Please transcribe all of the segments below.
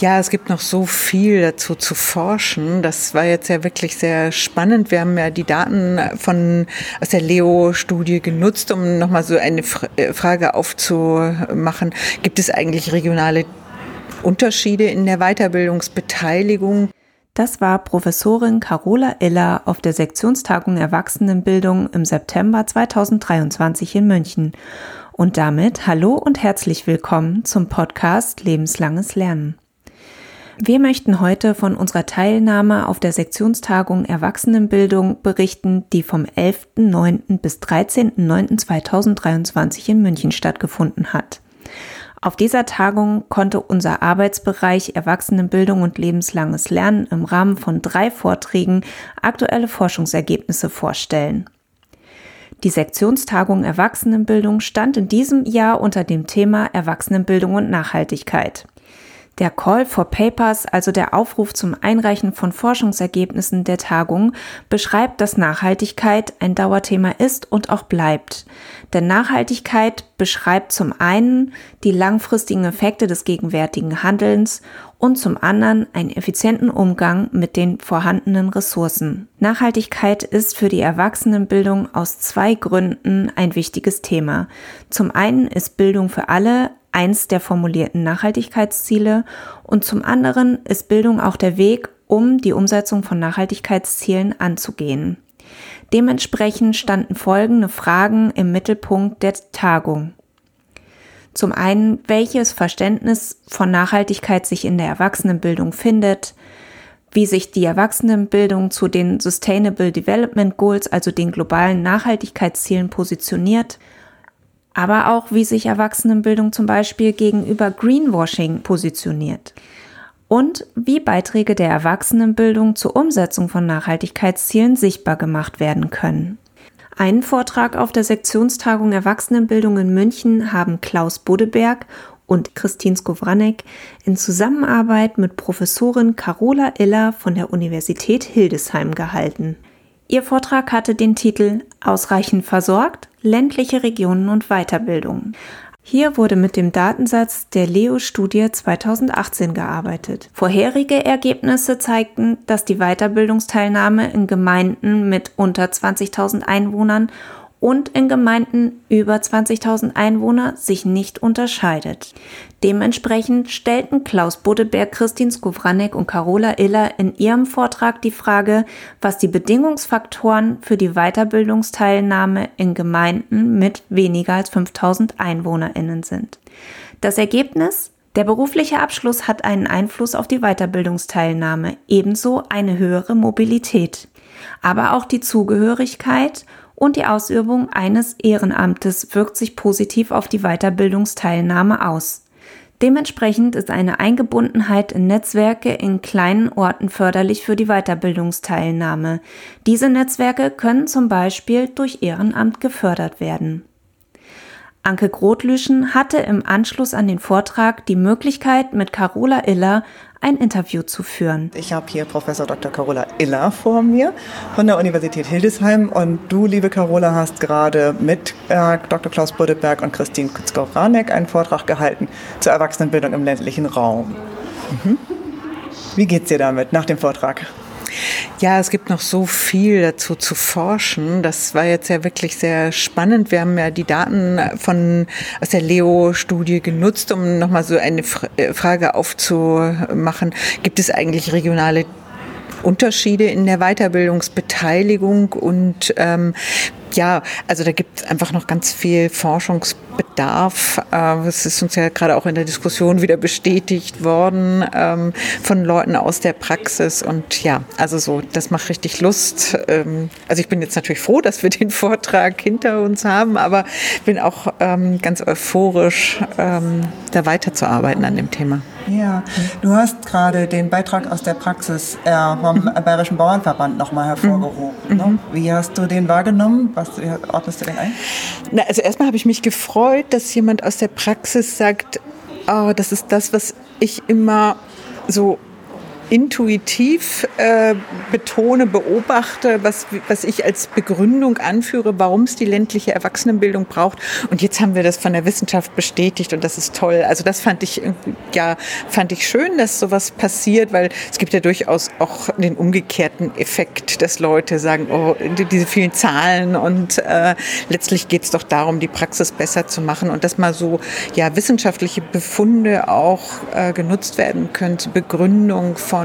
Ja, es gibt noch so viel dazu zu forschen. Das war jetzt ja wirklich sehr spannend. Wir haben ja die Daten von, aus der Leo-Studie genutzt, um nochmal so eine äh, Frage aufzumachen. Gibt es eigentlich regionale Unterschiede in der Weiterbildungsbeteiligung? Das war Professorin Carola Iller auf der Sektionstagung Erwachsenenbildung im September 2023 in München. Und damit hallo und herzlich willkommen zum Podcast Lebenslanges Lernen. Wir möchten heute von unserer Teilnahme auf der Sektionstagung Erwachsenenbildung berichten, die vom 11.09. bis 13.09.2023 in München stattgefunden hat. Auf dieser Tagung konnte unser Arbeitsbereich Erwachsenenbildung und lebenslanges Lernen im Rahmen von drei Vorträgen aktuelle Forschungsergebnisse vorstellen. Die Sektionstagung Erwachsenenbildung stand in diesem Jahr unter dem Thema Erwachsenenbildung und Nachhaltigkeit. Der Call for Papers, also der Aufruf zum Einreichen von Forschungsergebnissen der Tagung, beschreibt, dass Nachhaltigkeit ein Dauerthema ist und auch bleibt. Denn Nachhaltigkeit beschreibt zum einen die langfristigen Effekte des gegenwärtigen Handelns und zum anderen einen effizienten Umgang mit den vorhandenen Ressourcen. Nachhaltigkeit ist für die Erwachsenenbildung aus zwei Gründen ein wichtiges Thema. Zum einen ist Bildung für alle eins der formulierten Nachhaltigkeitsziele und zum anderen ist Bildung auch der Weg, um die Umsetzung von Nachhaltigkeitszielen anzugehen. Dementsprechend standen folgende Fragen im Mittelpunkt der Tagung. Zum einen, welches Verständnis von Nachhaltigkeit sich in der Erwachsenenbildung findet, wie sich die Erwachsenenbildung zu den Sustainable Development Goals, also den globalen Nachhaltigkeitszielen positioniert aber auch wie sich Erwachsenenbildung zum Beispiel gegenüber Greenwashing positioniert und wie Beiträge der Erwachsenenbildung zur Umsetzung von Nachhaltigkeitszielen sichtbar gemacht werden können. Einen Vortrag auf der Sektionstagung Erwachsenenbildung in München haben Klaus Bodeberg und Christine Skowranek in Zusammenarbeit mit Professorin Carola Iller von der Universität Hildesheim gehalten. Ihr Vortrag hatte den Titel Ausreichend versorgt, ländliche Regionen und Weiterbildung. Hier wurde mit dem Datensatz der Leo-Studie 2018 gearbeitet. Vorherige Ergebnisse zeigten, dass die Weiterbildungsteilnahme in Gemeinden mit unter 20.000 Einwohnern und in Gemeinden über 20.000 Einwohner sich nicht unterscheidet. Dementsprechend stellten Klaus Bodeberg, Christine Skowranek und Carola Iller in ihrem Vortrag die Frage, was die Bedingungsfaktoren für die Weiterbildungsteilnahme in Gemeinden mit weniger als 5.000 EinwohnerInnen sind. Das Ergebnis? Der berufliche Abschluss hat einen Einfluss auf die Weiterbildungsteilnahme, ebenso eine höhere Mobilität. Aber auch die Zugehörigkeit und die Ausübung eines Ehrenamtes wirkt sich positiv auf die Weiterbildungsteilnahme aus. Dementsprechend ist eine Eingebundenheit in Netzwerke in kleinen Orten förderlich für die Weiterbildungsteilnahme. Diese Netzwerke können zum Beispiel durch Ehrenamt gefördert werden. Anke Grotlüschen hatte im Anschluss an den Vortrag die Möglichkeit, mit Carola Iller ein Interview zu führen. Ich habe hier Professor Dr. Carola Iller vor mir von der Universität Hildesheim und du, liebe Carola, hast gerade mit äh, Dr. Klaus Buddeberg und Christine Kutzkow-Ranek einen Vortrag gehalten zur Erwachsenenbildung im ländlichen Raum. Mhm. Wie geht's dir damit nach dem Vortrag? Ja, es gibt noch so viel dazu zu forschen. Das war jetzt ja wirklich sehr spannend. Wir haben ja die Daten von, aus der Leo-Studie genutzt, um nochmal so eine äh, Frage aufzumachen. Gibt es eigentlich regionale Unterschiede in der Weiterbildungsbeteiligung und ähm, ja, also da gibt es einfach noch ganz viel Forschungsbedarf. Äh, es ist uns ja gerade auch in der Diskussion wieder bestätigt worden ähm, von Leuten aus der Praxis. Und ja, also so, das macht richtig Lust. Ähm, also ich bin jetzt natürlich froh, dass wir den Vortrag hinter uns haben, aber bin auch ähm, ganz euphorisch, da weiterzuarbeiten an dem Thema. Ja, du hast gerade den Beitrag aus der Praxis äh, vom mhm. Bayerischen Bauernverband nochmal hervorgehoben. Mhm. Ne? Wie hast du den wahrgenommen? Was ordnest du den ein? Na, also erstmal habe ich mich gefreut, dass jemand aus der Praxis sagt, oh, das ist das, was ich immer so intuitiv äh, betone, beobachte, was, was ich als Begründung anführe, warum es die ländliche Erwachsenenbildung braucht. Und jetzt haben wir das von der Wissenschaft bestätigt und das ist toll. Also das fand ich, ja, fand ich schön, dass sowas passiert, weil es gibt ja durchaus auch den umgekehrten Effekt, dass Leute sagen, oh, diese vielen Zahlen und äh, letztlich geht es doch darum, die Praxis besser zu machen und dass mal so ja wissenschaftliche Befunde auch äh, genutzt werden können zur Begründung von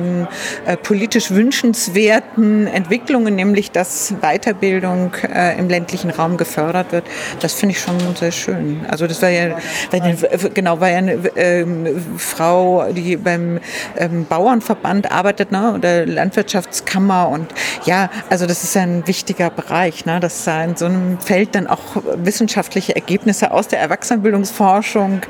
äh, politisch wünschenswerten Entwicklungen, nämlich dass Weiterbildung äh, im ländlichen Raum gefördert wird. Das finde ich schon sehr schön. Also das war ja, genau, war ja eine ähm, Frau, die beim ähm, Bauernverband arbeitet, ne, oder Landwirtschaftskammer und ja, also das ist ein wichtiger Bereich, ne, dass da in so einem Feld dann auch wissenschaftliche Ergebnisse aus der Erwachsenenbildungsforschung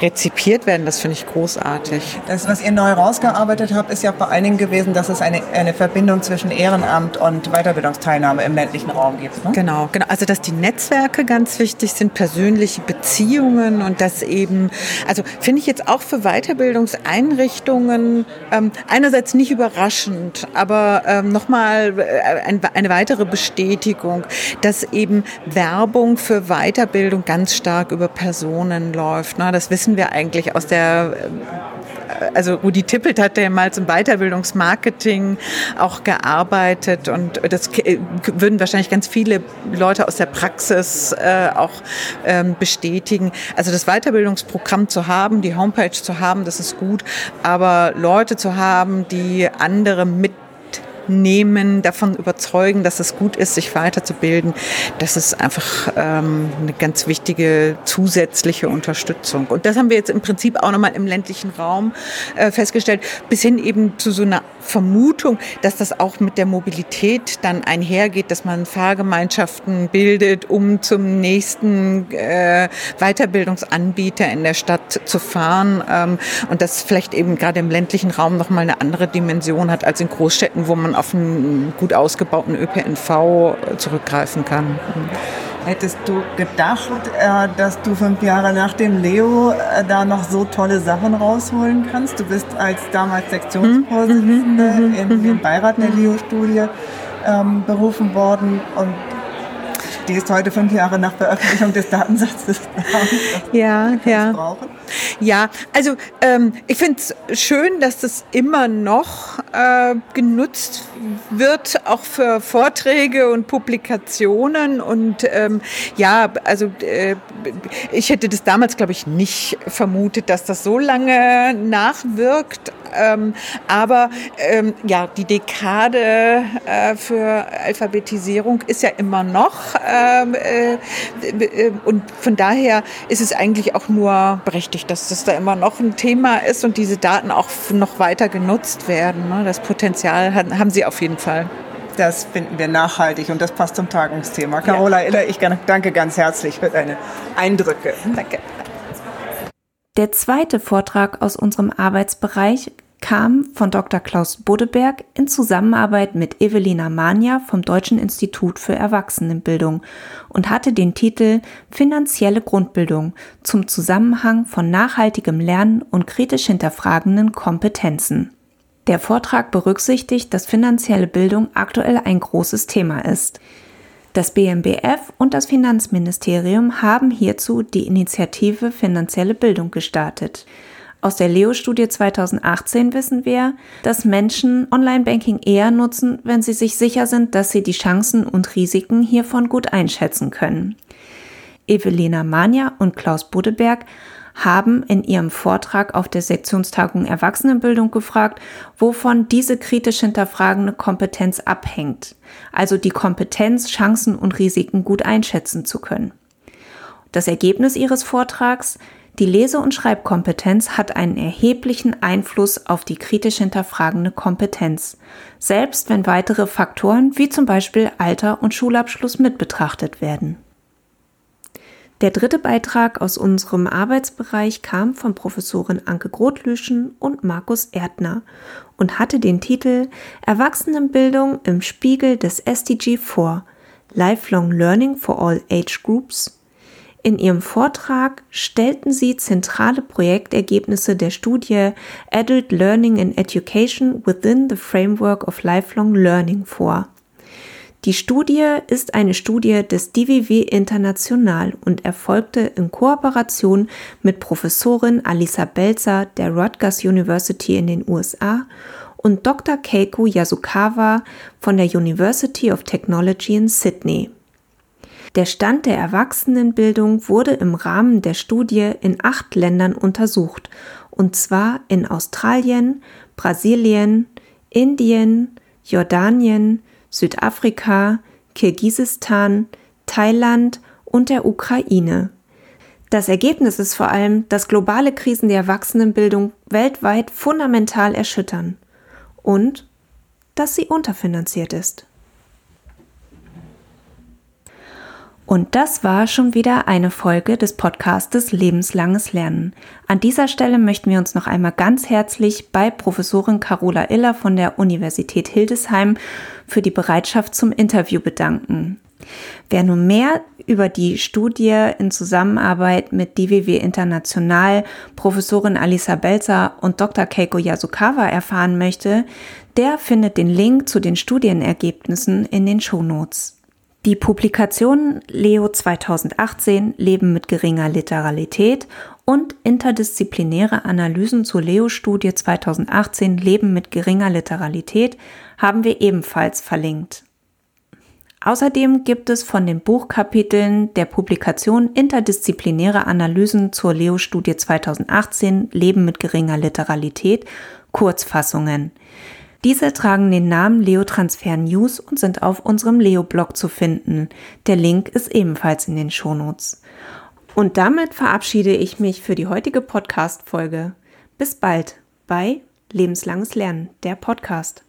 rezipiert werden. Das finde ich großartig. Das, was ihr neu rausgearbeitet habt, ist ja vor allen Dingen gewesen, dass es eine, eine Verbindung zwischen Ehrenamt und Weiterbildungsteilnahme im ländlichen Raum gibt. Ne? Genau, genau. Also dass die Netzwerke ganz wichtig sind, persönliche Beziehungen und das eben, also finde ich jetzt auch für Weiterbildungseinrichtungen ähm, einerseits nicht überraschend, aber ähm, nochmal äh, ein, eine weitere Bestätigung, dass eben Werbung für Weiterbildung ganz stark über Personen läuft. Ne? Das wissen wir eigentlich aus der also Rudi Tippelt hat ja mal zum Weiterbildungsmarketing auch gearbeitet und das würden wahrscheinlich ganz viele Leute aus der Praxis äh, auch ähm, bestätigen. Also das Weiterbildungsprogramm zu haben, die Homepage zu haben, das ist gut, aber Leute zu haben, die andere mit nehmen, davon überzeugen, dass es gut ist, sich weiterzubilden, das ist einfach ähm, eine ganz wichtige zusätzliche Unterstützung. Und das haben wir jetzt im Prinzip auch nochmal im ländlichen Raum äh, festgestellt, bis hin eben zu so einer Vermutung, dass das auch mit der Mobilität dann einhergeht, dass man Fahrgemeinschaften bildet, um zum nächsten äh, Weiterbildungsanbieter in der Stadt zu fahren ähm, und das vielleicht eben gerade im ländlichen Raum nochmal eine andere Dimension hat als in Großstädten, wo man auf einen gut ausgebauten ÖPNV zurückgreifen kann. Hättest du gedacht, äh, dass du fünf Jahre nach dem Leo äh, da noch so tolle Sachen rausholen kannst? Du bist als damals Sektionsvorsitzende mhm. in den Beirat der Leo-Studie ähm, berufen worden und stehst heute fünf Jahre nach Veröffentlichung des Datensatzes da. Ja, ja. Brauchen. Ja, also ähm, ich finde es schön, dass das immer noch äh, genutzt wird, auch für Vorträge und Publikationen. Und ähm, ja, also äh, ich hätte das damals, glaube ich, nicht vermutet, dass das so lange nachwirkt. Ähm, aber ähm, ja, die Dekade äh, für Alphabetisierung ist ja immer noch. Ähm, äh, äh, und von daher ist es eigentlich auch nur berechtigt dass das da immer noch ein Thema ist und diese Daten auch noch weiter genutzt werden. Ne? Das Potenzial haben sie auf jeden Fall. Das finden wir nachhaltig und das passt zum Tagungsthema. Carola ja. Iller, ich danke ganz herzlich für deine Eindrücke. Danke. Der zweite Vortrag aus unserem Arbeitsbereich kam von Dr. Klaus Bodeberg in Zusammenarbeit mit Evelina Mania vom Deutschen Institut für Erwachsenenbildung und hatte den Titel Finanzielle Grundbildung zum Zusammenhang von nachhaltigem Lernen und kritisch hinterfragenden Kompetenzen. Der Vortrag berücksichtigt, dass finanzielle Bildung aktuell ein großes Thema ist. Das BMBF und das Finanzministerium haben hierzu die Initiative Finanzielle Bildung gestartet. Aus der Leo-Studie 2018 wissen wir, dass Menschen Online-Banking eher nutzen, wenn sie sich sicher sind, dass sie die Chancen und Risiken hiervon gut einschätzen können. Evelina Mania und Klaus Budeberg haben in ihrem Vortrag auf der Sektionstagung Erwachsenenbildung gefragt, wovon diese kritisch hinterfragende Kompetenz abhängt, also die Kompetenz, Chancen und Risiken gut einschätzen zu können. Das Ergebnis ihres Vortrags die Lese- und Schreibkompetenz hat einen erheblichen Einfluss auf die kritisch hinterfragende Kompetenz, selbst wenn weitere Faktoren wie zum Beispiel Alter und Schulabschluss mit betrachtet werden. Der dritte Beitrag aus unserem Arbeitsbereich kam von Professorin Anke Grotlüschen und Markus Erdner und hatte den Titel Erwachsenenbildung im Spiegel des SDG 4 Lifelong Learning for All Age Groups In ihrem Vortrag stellten sie zentrale Projektergebnisse der Studie Adult Learning and Education within the Framework of Lifelong Learning vor. Die Studie ist eine Studie des DWW International und erfolgte in Kooperation mit Professorin Alisa Belzer der Rutgers University in den USA und Dr. Keiko Yasukawa von der University of Technology in Sydney. Der Stand der Erwachsenenbildung wurde im Rahmen der Studie in acht Ländern untersucht, und zwar in Australien, Brasilien, Indien, Jordanien, Südafrika, Kirgisistan, Thailand und der Ukraine. Das Ergebnis ist vor allem, dass globale Krisen die Erwachsenenbildung weltweit fundamental erschüttern und dass sie unterfinanziert ist. Und das war schon wieder eine Folge des Podcastes Lebenslanges Lernen. An dieser Stelle möchten wir uns noch einmal ganz herzlich bei Professorin Carola Iller von der Universität Hildesheim für die Bereitschaft zum Interview bedanken. Wer nun mehr über die Studie in Zusammenarbeit mit DWW International, Professorin Alisa Belzer und Dr. Keiko Yasukawa erfahren möchte, der findet den Link zu den Studienergebnissen in den Shownotes. Die Publikationen Leo 2018 Leben mit geringer Literalität und interdisziplinäre Analysen zur Leo-Studie 2018 Leben mit geringer Literalität haben wir ebenfalls verlinkt. Außerdem gibt es von den Buchkapiteln der Publikation Interdisziplinäre Analysen zur Leo-Studie 2018 Leben mit geringer Literalität Kurzfassungen. Diese tragen den Namen Leo Transfer News und sind auf unserem Leo-Blog zu finden. Der Link ist ebenfalls in den Shownotes. Und damit verabschiede ich mich für die heutige Podcast-Folge. Bis bald bei Lebenslanges Lernen, der Podcast.